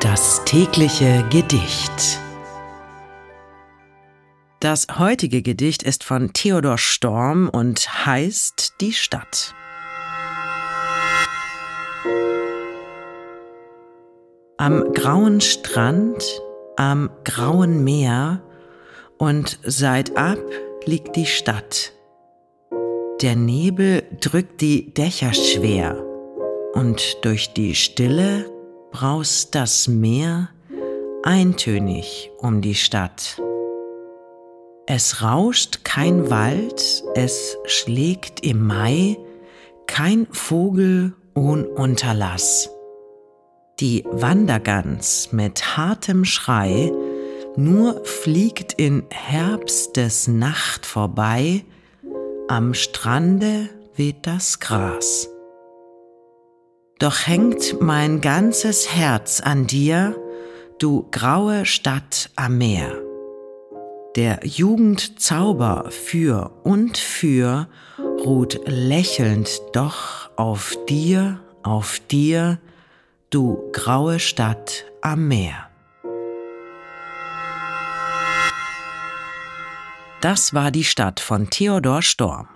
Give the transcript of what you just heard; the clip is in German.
Das tägliche Gedicht. Das heutige Gedicht ist von Theodor Storm und heißt Die Stadt. Am grauen Strand, am grauen Meer und seitab liegt die Stadt. Der Nebel drückt die Dächer schwer und durch die Stille braust das Meer eintönig um die Stadt. Es rauscht kein Wald, es schlägt im Mai kein Vogel ohn Unterlass. Die Wandergans mit hartem Schrei nur fliegt in Herbstes Nacht vorbei, am Strande weht das Gras. Doch hängt mein ganzes Herz an dir, du graue Stadt am Meer. Der Jugend Zauber für und für ruht lächelnd doch auf dir, auf dir, du graue Stadt am Meer. Das war die Stadt von Theodor Storm.